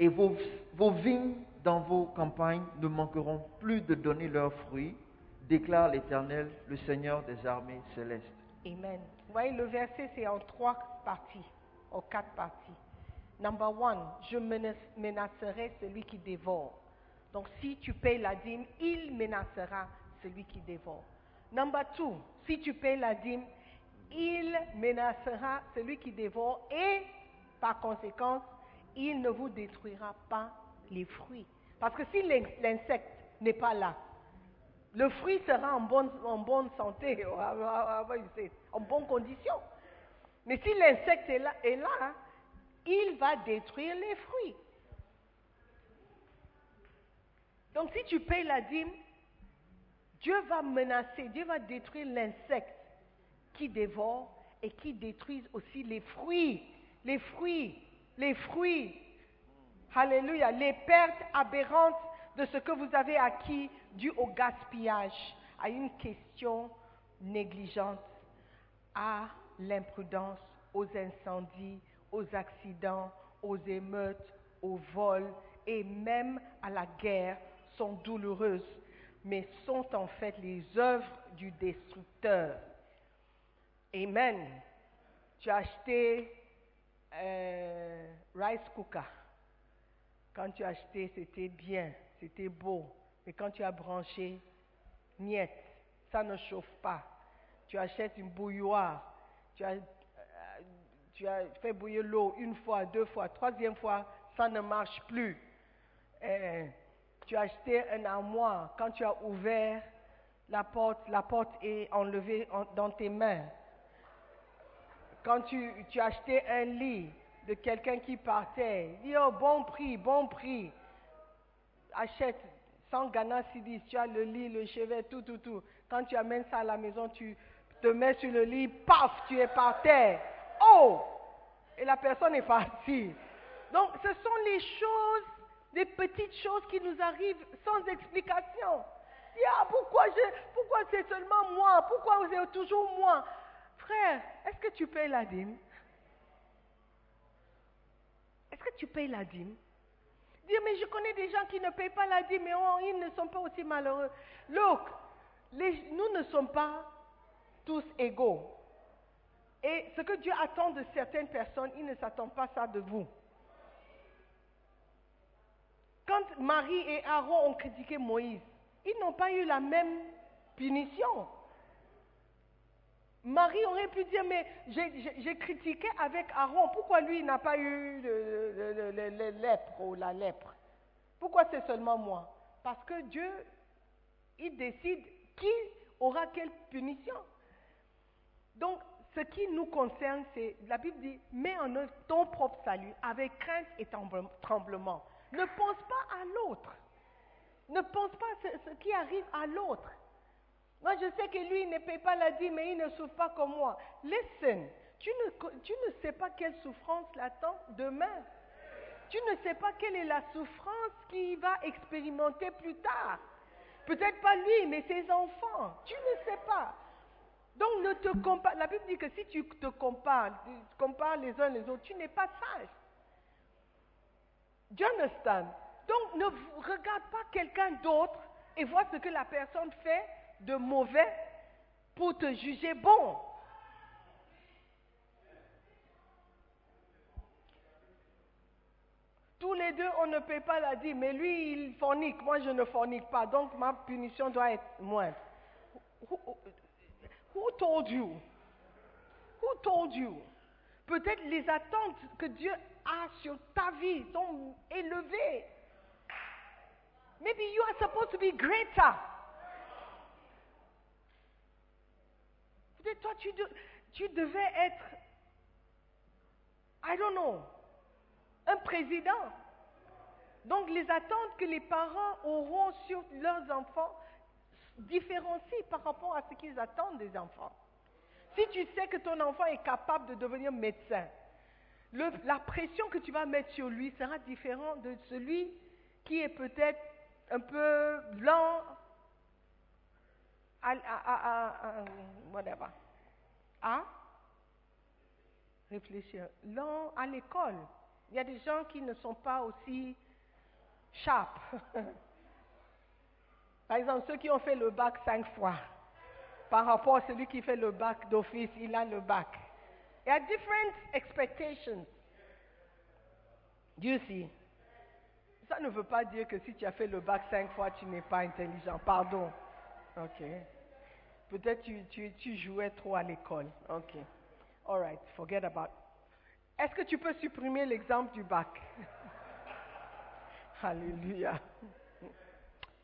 et vos, vos vignes dans vos campagnes ne manqueront plus de donner leurs fruits, déclare l'Éternel, le Seigneur des armées célestes. Amen. Vous voyez, le verset, c'est en trois parties, en quatre parties. Number one, je menace- menacerai celui qui dévore. Donc, si tu payes la dîme, il menacera celui qui dévore. Number two, si tu payes la dîme, il menacera celui qui dévore et, par conséquent, il ne vous détruira pas les fruits. Parce que si l'in- l'insecte n'est pas là, le fruit sera en bonne, santé, en bonne condition. Mais si l'insecte est là, est là, il va détruire les fruits. Donc si tu payes la dîme, Dieu va menacer, Dieu va détruire l'insecte qui dévore et qui détruise aussi les fruits, les fruits, les fruits. Alléluia, les pertes aberrantes de ce que vous avez acquis dû au gaspillage, à une question négligente, à l'imprudence, aux incendies, aux accidents, aux émeutes, aux vols et même à la guerre sont douloureuses, mais sont en fait les œuvres du destructeur. Amen. Tu as acheté euh, rice cooker. Quand tu as acheté, c'était bien, c'était beau. Mais quand tu as branché, niet, ça ne chauffe pas. Tu achètes une bouilloire. Tu as, tu as fait bouillir l'eau une fois, deux fois, troisième fois, ça ne marche plus. Euh, tu as acheté un armoire. Quand tu as ouvert la porte, la porte est enlevée en- dans tes mains. Quand tu, tu as acheté un lit de quelqu'un qui partait, dis oh bon prix, bon prix. Achète sans Ghana Sidis, tu as le lit, le chevet, tout, tout, tout. Quand tu amènes ça à la maison, tu te mets sur le lit, paf, tu es par terre. Oh Et la personne est partie. Donc ce sont les choses, des petites choses qui nous arrivent sans explication. Ah, pourquoi, pourquoi c'est seulement moi? Pourquoi êtes toujours moi? Frère, est-ce que tu payes la dîme? Est-ce que tu payes la dîme? Dis, mais je connais des gens qui ne payent pas la dîme, mais oh, ils ne sont pas aussi malheureux. Look, les- nous ne sommes pas tous égaux. Et ce que Dieu attend de certaines personnes, il ne s'attend pas ça de vous. Quand Marie et Aaron ont critiqué Moïse, ils n'ont pas eu la même punition. Marie aurait pu dire, mais j'ai- critiqué avec Aaron, pourquoi lui n'a pas eu le lèpre ou la lèpre? Pourquoi c'est seulement moi? Parce que Dieu, il décide qui aura quelle punition. Donc, ce qui nous concerne, c'est, la Bible dit, mets en œuvre ton propre salut avec crainte et tremble- tremblement. Ne pense pas à l'autre. Ne pense pas à ce, qui arrive à l'autre. Moi, je sais que lui, il ne paye pas la dîme, mais il ne souffre pas comme moi. Listen, tu ne, tu ne sais pas quelle souffrance l'attend demain. Tu ne sais pas quelle est la souffrance qu'il va expérimenter plus tard. Peut-être pas lui, mais ses enfants. Tu ne sais pas. Donc ne te compare. La Bible dit que si tu te compares, tu compares les uns les autres, tu n'es pas sage. Understand? Donc ne regarde pas quelqu'un d'autre et vois ce que la personne fait de mauvais pour te juger bon. Tous les deux, on ne paie pas la dîme, mais lui, il fornique, moi, je ne fornique pas, donc ma punition doit être moindre. Who, told you? Who told you? Peut-être les attentes que Dieu a sur ta vie sont élevées. Maybe you are supposed to be greater. Peut-être toi, tu, tu devais être, I don't know, un président. Donc les attentes que les parents auront sur leurs enfants différencient par rapport à ce qu'ils attendent des enfants. Si tu sais que ton enfant est capable de devenir médecin, la pression que tu vas mettre sur lui sera différente de celui qui est peut-être un peu blanc, à, whatever, à réfléchir, lent à l'école. Il y a des gens qui ne sont pas aussi sharp. Par exemple, ceux qui ont fait le bac cinq fois, par rapport à celui qui fait le bac d'office, il a le bac. Il y a different expectations. Dieu see. Ça ne veut pas dire que si tu as fait le bac cinq fois, tu n'es pas intelligent. Pardon. Ok. Peut-être tu, tu, jouais trop à l'école. Ok. All right. Forget about. Est-ce que tu peux supprimer l'exemple du bac? Alléluia.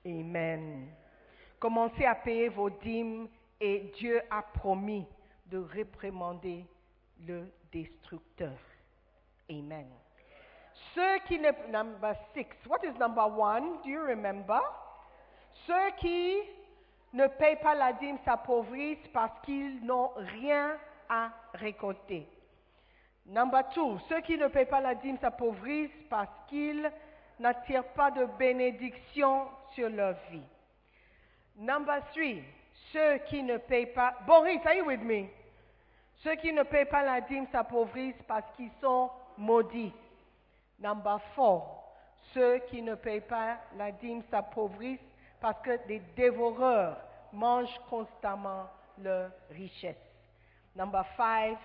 Amen. Commencez à payer vos dîmes et Dieu a promis de réprimander le destructeur. Amen. Ceux qui ne... Number six. What is number one? Do you remember? Ceux qui ne payent pas la dîme s'appauvrissent parce qu'ils n'ont rien à récolter. Number two, ceux qui ne payent pas la dîme s'appauvrissent parce qu'ils n'attirent pas de bénédiction sur leur vie. Number three, ceux qui ne payent pas. Boris, are you with me? Ceux qui ne payent pas la dîme s'appauvrissent parce qu'ils sont maudits. Number four, ceux qui ne payent pas la dîme s'appauvrissent parce que des dévoreurs mangent constamment leur richesse. Number five,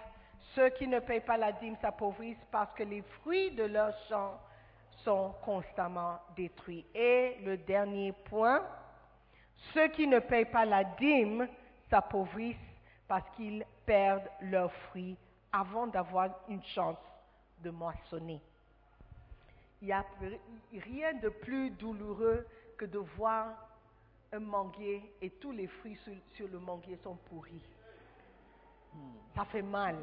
ceux qui ne payent pas la dîme s'appauvrissent parce que les fruits de leur champ sont constamment détruits. Et le dernier point, ceux qui ne payent pas la dîme s'appauvrissent parce qu'ils perdent leurs fruits avant d'avoir une chance de moissonner. Il n'y a rien de plus douloureux que de voir un manguier et tous les fruits sur, le manguier sont pourris. Ça fait mal,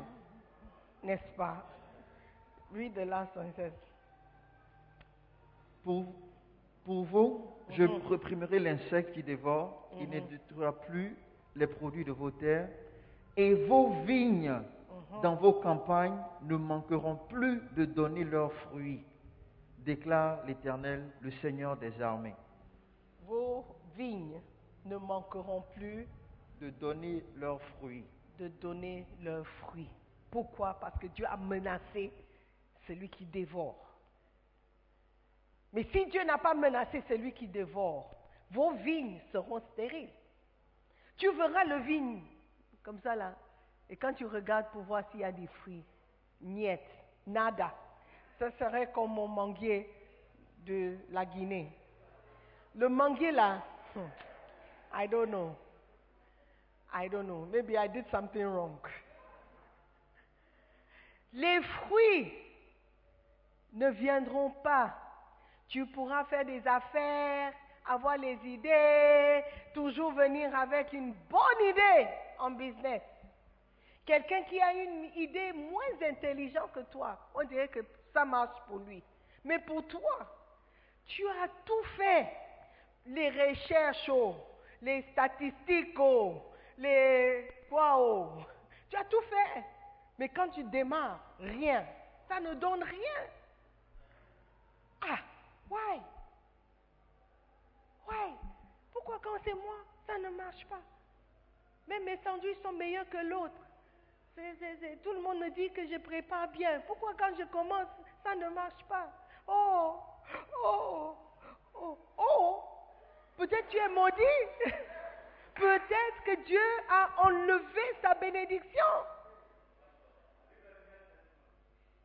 n'est-ce pas? Read the last one. Pour, pour vous, je Mhm. réprimerai l'insecte qui dévore, il ne détruira plus les produits de vos terres, et vos vignes dans vos campagnes ne manqueront plus de donner leurs fruits, déclare l'Éternel, le Seigneur des armées. Vos vignes ne manqueront plus De donner leurs fruits. de donner leurs fruits. Pourquoi? Parce que Dieu a menacé celui qui dévore. Mais si Dieu n'a pas menacé celui qui dévore, vos vignes seront stériles. Tu verras le vigne comme ça là. Et quand tu regardes pour voir s'il y a des fruits, niet, nada. Ça serait comme mon manguier de la Guinée. Le manguier là, hmm, I don't know. I don't know. Maybe I did something wrong. Les fruits ne viendront pas. Tu pourras faire des affaires, avoir les idées, toujours venir avec une bonne idée en business. Quelqu'un qui a une idée moins intelligente que toi, on dirait que ça marche pour lui. Mais pour toi, tu as tout fait. Les recherches, les statistiques, les... Wow. Tu as tout fait. Mais quand tu démarres, rien. Ça ne donne rien. Ah, why? Why? Pourquoi quand c'est moi, ça ne marche pas? Même mes sandwichs sont meilleurs que l'autre. Tout le monde me dit que je prépare bien. Pourquoi quand je commence, ça ne marche pas? Oh, oh, oh, oh. Peut-être tu es maudit. Peut-être que Dieu a enlevé sa bénédiction.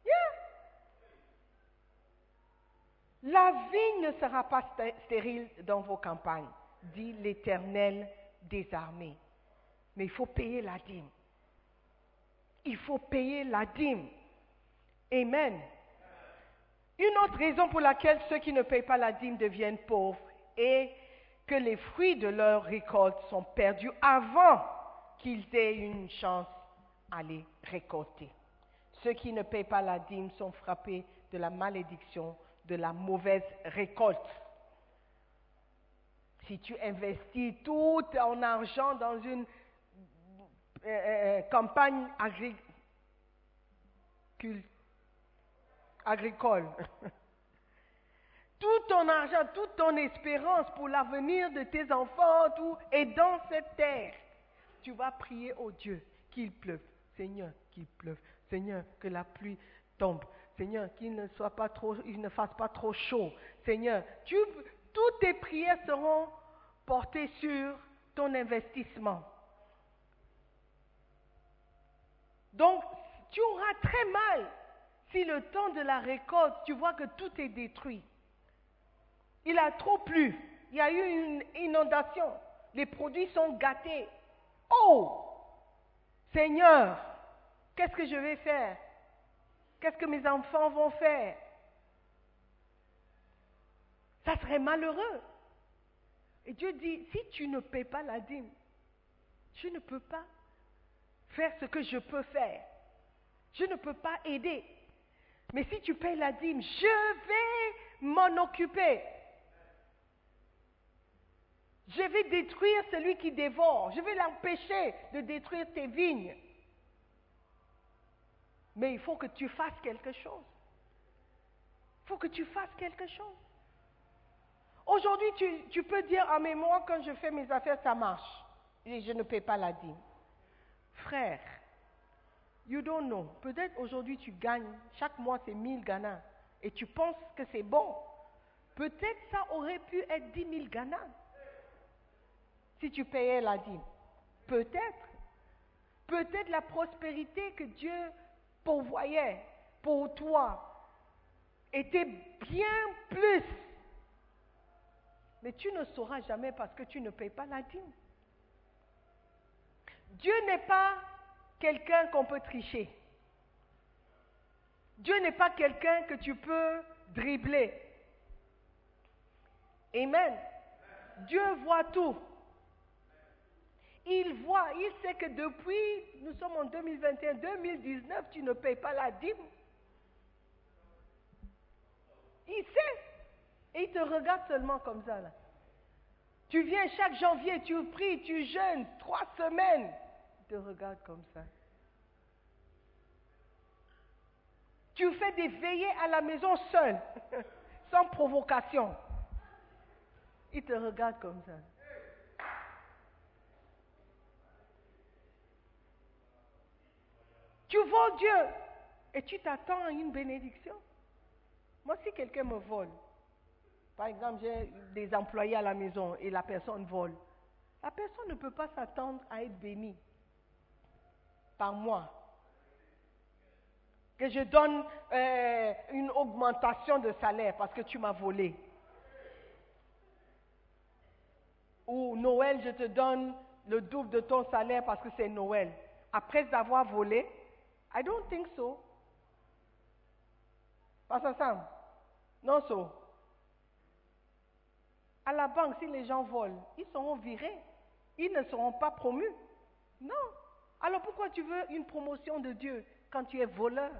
Yeah. La vigne ne sera pas sté- stérile dans vos campagnes, dit l'Éternel des armées. Mais il faut payer la dîme. Il faut payer la dîme. Amen. Une autre raison pour laquelle ceux qui ne payent pas la dîme deviennent pauvres est que les fruits de leur récolte sont perdus avant qu'ils aient une chance à les récolter. Ceux qui ne payent pas la dîme sont frappés de la malédiction de la mauvaise récolte. Si tu investis tout ton argent dans une euh, euh, campagne agri- cul- agricole, tout ton argent, toute ton espérance pour l'avenir de tes enfants, tout est dans cette terre. Tu vas prier au Dieu qu'il pleuve. Seigneur, qu'il pleuve. Seigneur, que la pluie tombe. Seigneur, qu'il ne soit pas trop, il ne fasse pas trop chaud. Seigneur, tu, toutes tes prières seront portées sur ton investissement. Donc, tu auras très mal si le temps de la récolte, tu vois que tout est détruit. Il a trop plu. Il y a eu une inondation. Les produits sont gâtés. Oh Seigneur, qu'est-ce que je vais faire? Qu'est-ce que mes enfants vont faire? Ça serait malheureux. Et Dieu dit, si tu ne paies pas la dîme, je ne peux pas faire ce que je peux faire. Je ne peux pas aider. Mais si tu payes la dîme, je vais m'en occuper. Je vais détruire celui qui dévore. Je vais l'empêcher de détruire tes vignes. Mais il faut que tu fasses quelque chose. Il faut que tu fasses quelque chose. Aujourd'hui, tu, peux dire, ah mais moi, quand je fais mes affaires, ça marche. Et je ne paie pas la dîme. Frère, you don't know. Peut-être aujourd'hui, tu gagnes, chaque mois, c'est 1000 Ghana. Et tu penses que c'est bon. Peut-être ça aurait pu être 10 000 Ghana. Si tu payais la dîme. Peut-être. Peut-être la prospérité que Dieu pourvoyait pour toi était bien plus. Mais tu ne sauras jamais parce que tu ne payes pas la dîme. Dieu n'est pas quelqu'un qu'on peut tricher. Dieu n'est pas quelqu'un que tu peux dribbler. Amen. Dieu voit tout. Il voit, il sait que depuis, nous sommes en 2021, 2019, tu ne payes pas la dîme. Il sait. Et il te regarde seulement comme ça. Là. Tu viens chaque janvier, tu pries, tu jeûnes, trois semaines. Il te regarde comme ça. Tu fais des veillées à la maison seul, sans provocation. Il te regarde comme ça. Tu voles Dieu et tu t'attends à une bénédiction. Moi, si quelqu'un me vole, par exemple, j'ai des employés à la maison et la personne vole, la personne ne peut pas s'attendre à être bénie par moi. Que je donne euh, une augmentation de salaire parce que tu m'as volé. Ou Noël, je te donne le double de ton salaire parce que c'est Noël après avoir volé. I don't think so. Pas ensemble. Non, so. À la banque, si les gens volent, ils seront virés. Ils ne seront pas promus. Non. Alors pourquoi tu veux une promotion de Dieu quand tu es voleur?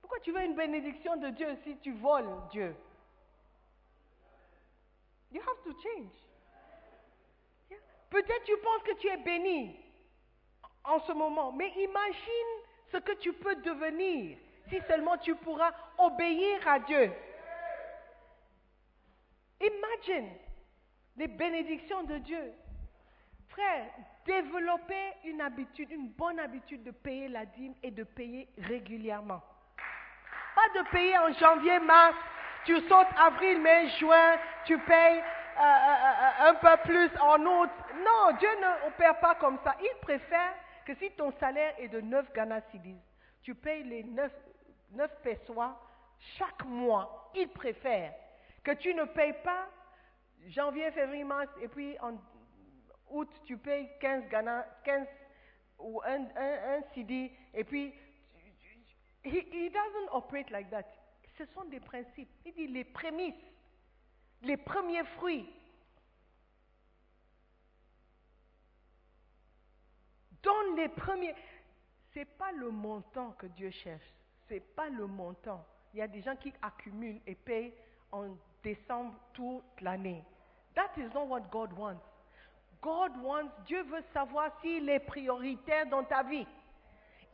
Pourquoi tu veux une bénédiction de Dieu si tu voles Dieu? You have to change. Peut-être tu penses que tu es béni en ce moment, mais imagine ce que tu peux devenir si seulement tu pourras obéir à Dieu. Imagine les bénédictions de Dieu. Frère, développer une habitude, une bonne habitude de payer la dîme et de payer régulièrement. Pas de payer en janvier, mars, tu sautes avril, mai, juin, tu payes euh, euh, euh, un peu plus en août. Non, Dieu ne opère pas comme ça. Il préfère que si ton salaire est de 9 Ghana Cedis, tu payes les 9, 9 pesois chaque mois. Il préfère que tu ne payes pas janvier, février, mars, et puis en août, tu payes 15 Ghana, 15 ou un, un, CD, et puis he, he doesn't operate like that. Ce sont des principes. Il dit les prémices, les premiers fruits. Donne les premiers. Ce n'est pas le montant que Dieu cherche. Ce n'est pas le montant. Il y a des gens qui accumulent et payent en décembre toute l'année. That is not what God wants. God wants, Dieu veut savoir s'il est prioritaire dans ta vie.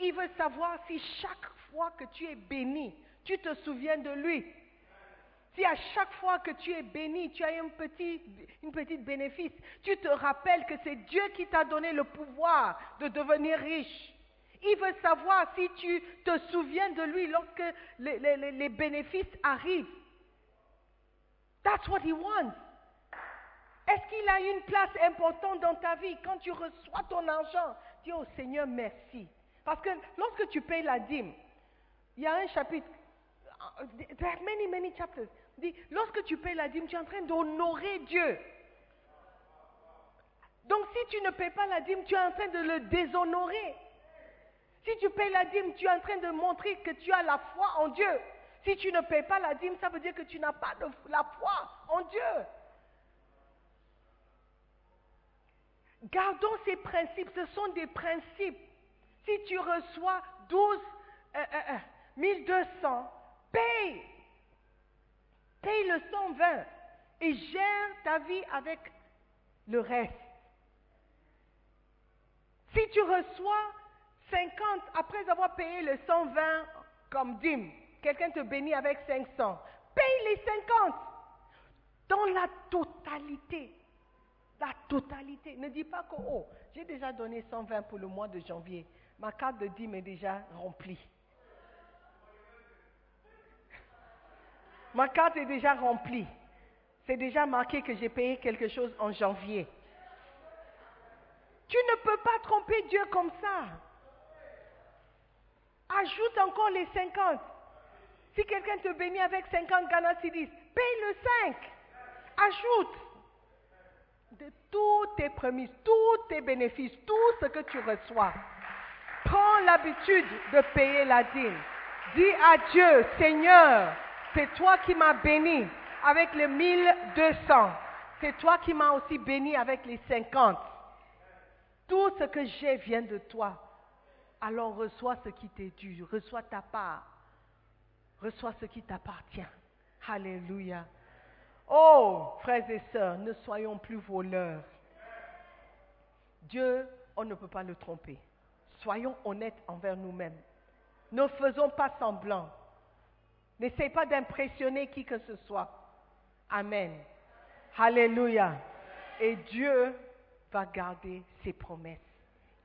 Il veut savoir si chaque fois que tu es béni, tu te souviens de lui. Si à chaque fois que tu es béni, tu as un petit, une petite bénéfice, tu te rappelles que c'est Dieu qui t'a donné le pouvoir de devenir riche. Il veut savoir si tu te souviens de lui lorsque les, bénéfices arrivent. That's what he wants. Est-ce qu'il a une place importante dans ta vie? Quand tu reçois ton argent Dis au Seigneur merci. Parce que lorsque tu payes la dîme, il y a un chapitre, there are many, many chapters. Dit, lorsque tu payes la dîme, tu es en train d'honorer Dieu. Donc si tu ne payes pas la dîme, tu es en train de le déshonorer. Si tu payes la dîme, tu es en train de montrer que tu as la foi en Dieu. Si tu ne payes pas la dîme, ça veut dire que tu n'as pas de, la foi en Dieu. Gardons ces principes, ce sont des principes. Si tu reçois 12, euh, euh, 1200, paye. Paye le 120 et gère ta vie avec le reste. Si tu reçois 50 après avoir payé le 120 comme dîme, quelqu'un te bénit avec 500, paye les 50 dans la totalité. La totalité. Ne dis pas que, oh, j'ai déjà donné 120 pour le mois de janvier. Ma carte de dîme est déjà remplie. Ma carte est déjà remplie. C'est déjà marqué que j'ai payé quelque chose en janvier. Tu ne peux pas tromper Dieu comme ça. Ajoute encore les 50. Si quelqu'un te bénit avec 50 Ghana Cedis, paye le 5. Ajoute de tous tes prémices, tous tes bénéfices, tout ce que tu reçois. Prends l'habitude de payer la dîme. Dis à Dieu, Seigneur, c'est toi qui m'as béni avec les 1200. C'est toi qui m'as aussi béni avec les 50. Tout ce que j'ai vient de toi. Alors reçois ce qui t'est dû. Reçois ta part. Reçois ce qui t'appartient. Alléluia. Oh, frères et sœurs, ne soyons plus voleurs. Dieu, on ne peut pas le tromper. Soyons honnêtes envers nous-mêmes. Ne faisons pas semblant. N'essaye pas d'impressionner qui que ce soit. Amen. Alléluia. Et Dieu va garder ses promesses.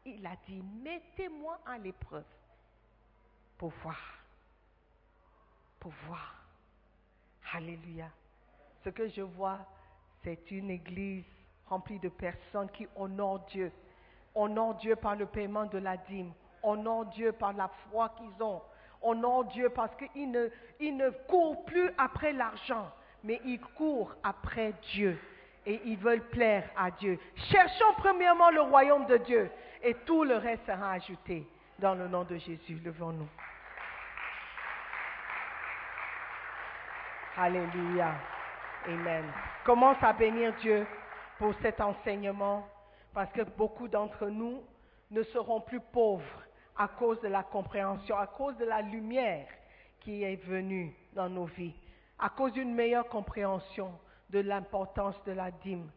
Il a dit, mettez-moi à l'épreuve pour voir. Pour voir. Alléluia. Ce que je vois, c'est une église remplie de personnes qui honorent Dieu. Honorent Dieu par le paiement de la dîme. Honorent Dieu par la foi qu'ils ont. Honorent Dieu parce qu'ils ne, ils ne courent plus après l'argent, mais ils courent après Dieu. et ils veulent plaire à Dieu. Cherchons premièrement le royaume de Dieu et tout le reste sera ajouté. Dans le nom de Jésus, levons-nous. Alléluia. Amen. Commence à bénir Dieu pour cet enseignement parce que beaucoup d'entre nous ne seront plus pauvres à cause de la compréhension, à cause de la lumière qui est venue dans nos vies, à cause d'une meilleure compréhension de l'importance de la dîme.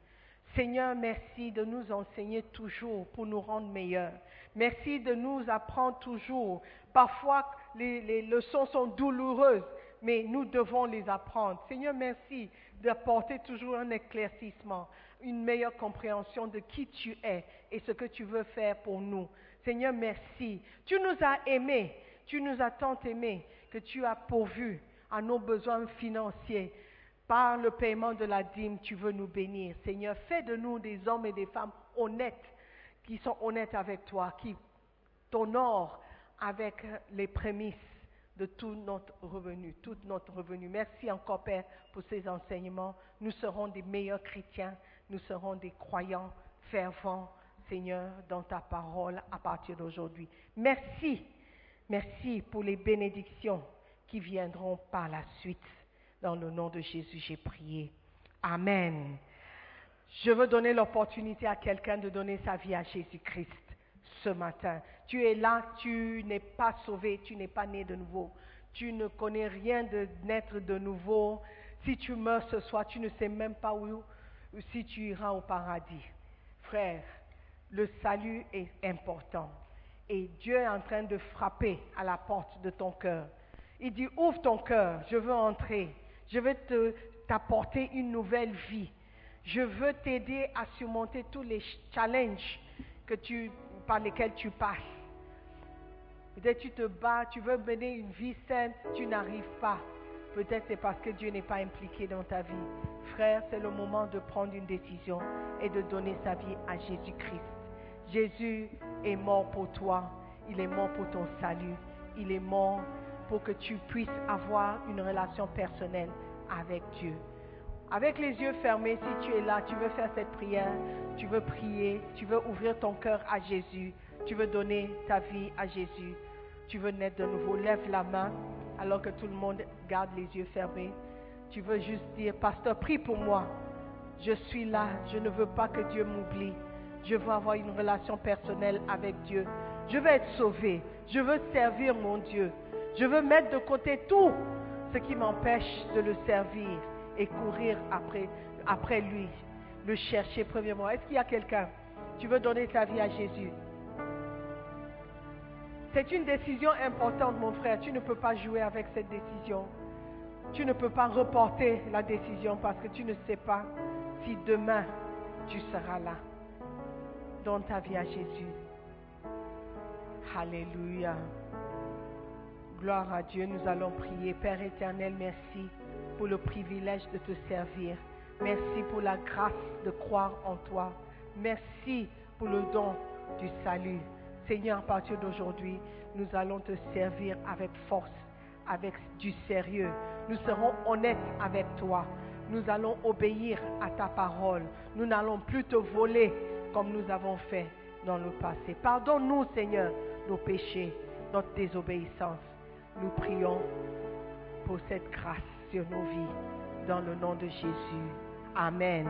Seigneur, merci de nous enseigner toujours pour nous rendre meilleurs. Merci de nous apprendre toujours. Parfois, les, leçons sont douloureuses, mais nous devons les apprendre. Seigneur, merci d'apporter toujours un éclaircissement, une meilleure compréhension de qui tu es et ce que tu veux faire pour nous. Seigneur, merci. Tu nous as aimés, tu nous as tant aimés que tu as pourvu à nos besoins financiers. Par le paiement de la dîme, tu veux nous bénir. Seigneur, fais de nous des hommes et des femmes honnêtes, qui sont honnêtes avec toi, qui t'honorent avec les prémices de tout notre revenu, tout notre revenu. Merci encore, Père, pour ces enseignements. Nous serons des meilleurs chrétiens, nous serons des croyants fervents, Seigneur, dans ta parole à partir d'aujourd'hui. Merci, merci pour les bénédictions qui viendront par la suite. Dans le nom de Jésus, j'ai prié. Amen. Je veux donner l'opportunité à quelqu'un de donner sa vie à Jésus-Christ ce matin. Tu es là, tu n'es pas sauvé, tu n'es pas né de nouveau. Tu ne connais rien de naître de nouveau. Si tu meurs ce soir, tu ne sais même pas où, si tu iras au paradis. Frère, le salut est important. Et Dieu est en train de frapper à la porte de ton cœur. Il dit, ouvre ton cœur, je veux entrer. Je veux te, t'apporter une nouvelle vie. Je veux t'aider à surmonter tous les challenges que tu, par lesquels tu passes. Peut-être tu te bats, tu veux mener une vie sainte, tu n'arrives pas. Peut-être c'est parce que Dieu n'est pas impliqué dans ta vie. Frère, c'est le moment de prendre une décision et de donner sa vie à Jésus-Christ. Jésus est mort pour toi. Il est mort pour ton salut. Il est mort pour que tu puisses avoir une relation personnelle avec Dieu. Avec les yeux fermés, si tu es là, tu veux faire cette prière, tu veux prier, tu veux ouvrir ton cœur à Jésus, tu veux donner ta vie à Jésus, tu veux naître de nouveau, lève la main alors que tout le monde garde les yeux fermés. Tu veux juste dire, pasteur, prie pour moi. Je suis là, je ne veux pas que Dieu m'oublie. Je veux avoir une relation personnelle avec Dieu. Je veux être sauvé. Je veux servir mon Dieu. Je veux mettre de côté tout ce qui m'empêche de le servir et courir après, lui, le chercher premièrement. Est-ce qu'il y a quelqu'un? Tu veux donner ta vie à Jésus? C'est une décision importante, mon frère. Tu ne peux pas jouer avec cette décision. Tu ne peux pas reporter la décision parce que tu ne sais pas si demain tu seras là. Donne ta vie à Jésus. Alléluia. Gloire à Dieu, nous allons prier. Père éternel, merci pour le privilège de te servir. Merci pour la grâce de croire en toi. Merci pour le don du salut. Seigneur, à partir d'aujourd'hui, nous allons te servir avec force, avec du sérieux. Nous serons honnêtes avec toi. Nous allons obéir à ta parole. Nous n'allons plus te voler comme nous avons fait dans le passé. Pardonne-nous, Seigneur, nos péchés, notre désobéissance. Nous prions pour cette grâce sur nos vies. Dans le nom de Jésus. Amen.